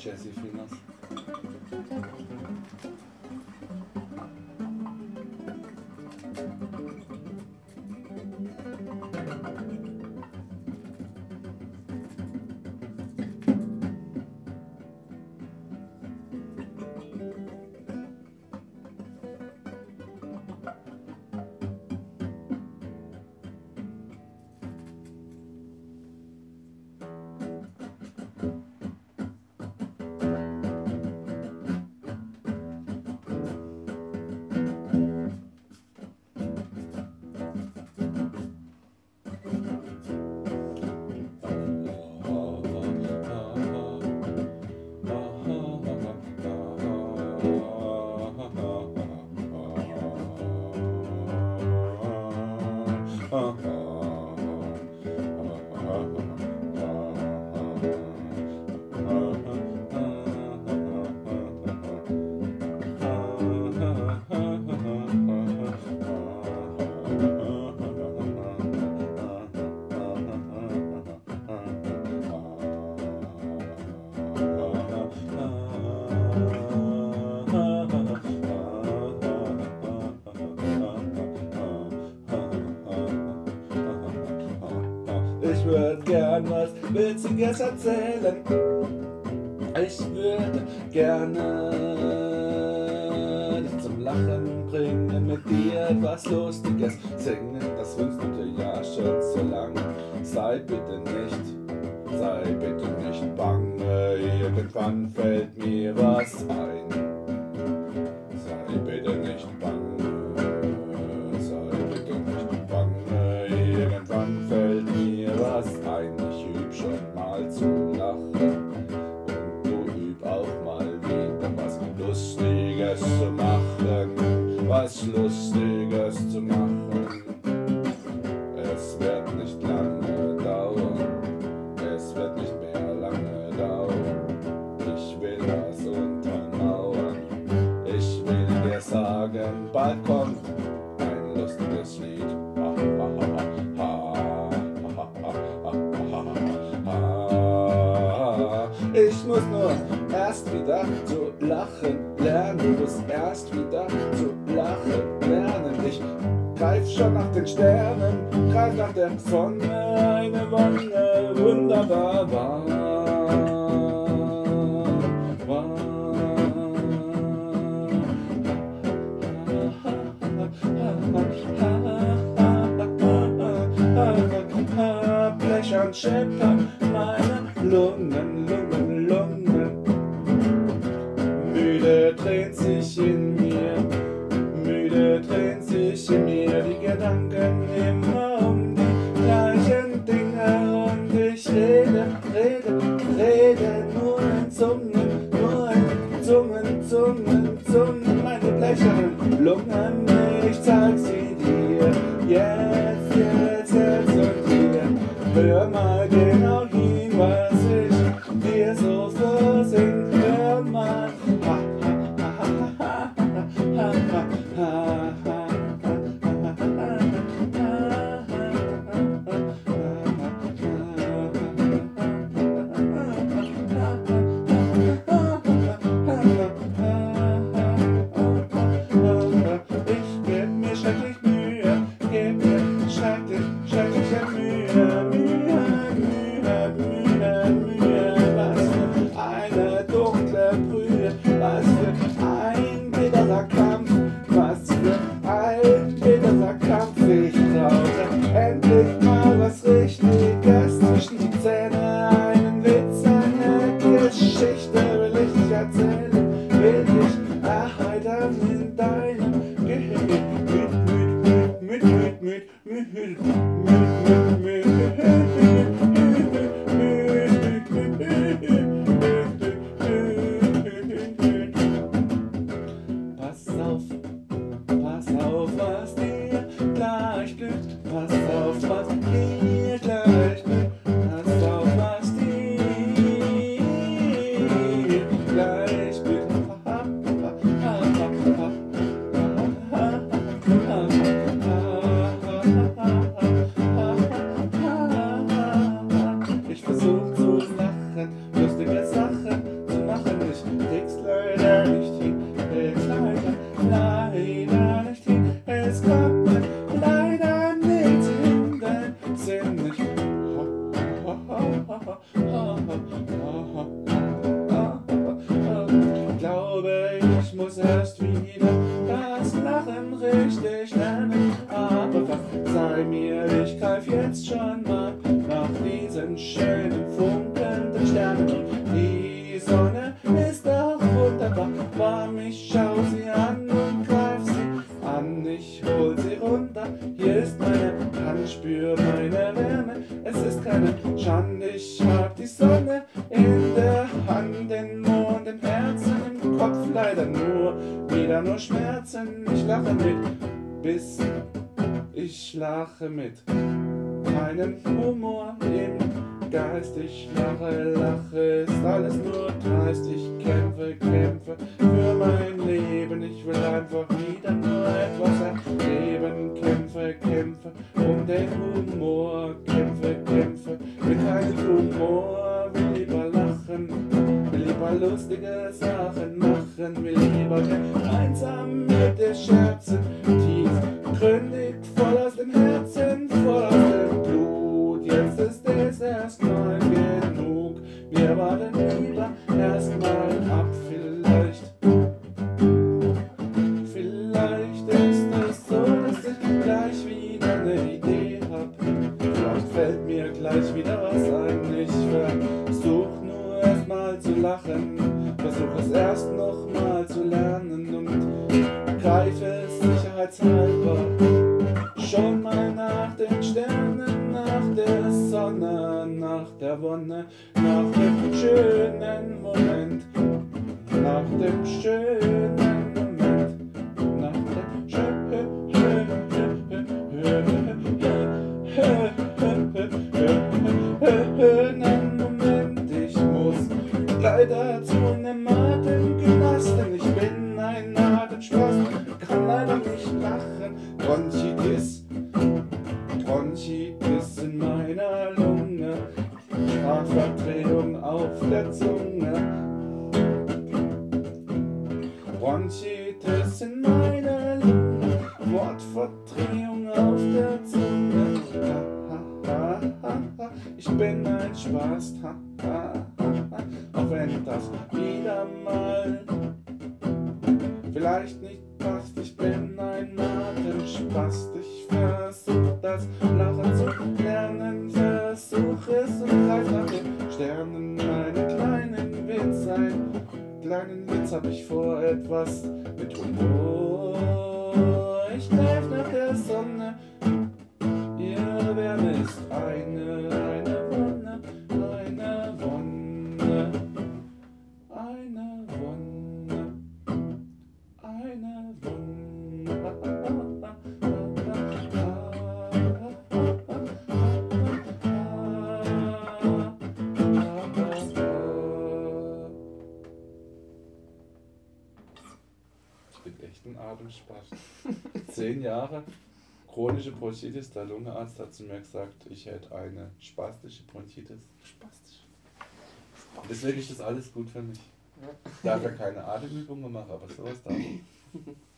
Jazzy Finance. Witziges erzählen. Ich würde gerne dich zum Lachen bringen, mit dir etwas Lustiges singen. Das wünschst du dir ja schon so lang. Sei bitte nicht, sei bitte nicht bange. Irgendwann fällt mir was ein. was Lustiges zu machen. Es wird nicht lange dauern, es wird nicht mehr lange dauern. Ich will das untermauern, ich will dir sagen, bald kommt ein lustiges Lied. Ich muss nur erst wieder zu lachen lernen, du musst erst wieder zu lachen lachen lernen. Ich greif schon nach den Sternen, greif nach der Sonne, eine Wonne, wunderbar war. Blechern scheppern meine Lungen, Lungen, Lungen. Here's all the Hey. Ich wieder nur Schmerzen, ich lache mit, bis ich lache mit keinen Humor im Geist. Ich lache, lache, ist alles nur dreist. Ich kämpfe, kämpfe für mein Leben. Ich will einfach wieder nur etwas erleben. Kämpfe, kämpfe um den Humor. Lustige Sachen machen. Will lieber gemeinsam mit dir scherzen. Den Sternen, nach der Sonne, nach der Wonne, nach dem schönen Moment, nach dem schönen Moment, nach dem schönen Moment. Ich muss leider zu Sprachverdrehung auf der Zunge. Bronchitis in meiner Lunge, Wortverdrehung auf der Zunge. Ich bin ein Spaß, auch wenn das wieder mal vielleicht nicht Witz hab ich vor, etwas mit Humor. Ich greif nach der Sonne, ihre Wärme ist eine Atemspast. Zehn Jahre chronische Bronchitis. Der Lungenarzt hat zu mir gesagt, ich hätte eine spastische Bronchitis. Spastisch. Deswegen ist das alles gut für mich. Darf ja keine Atemübungen machen, aber sowas darf ich.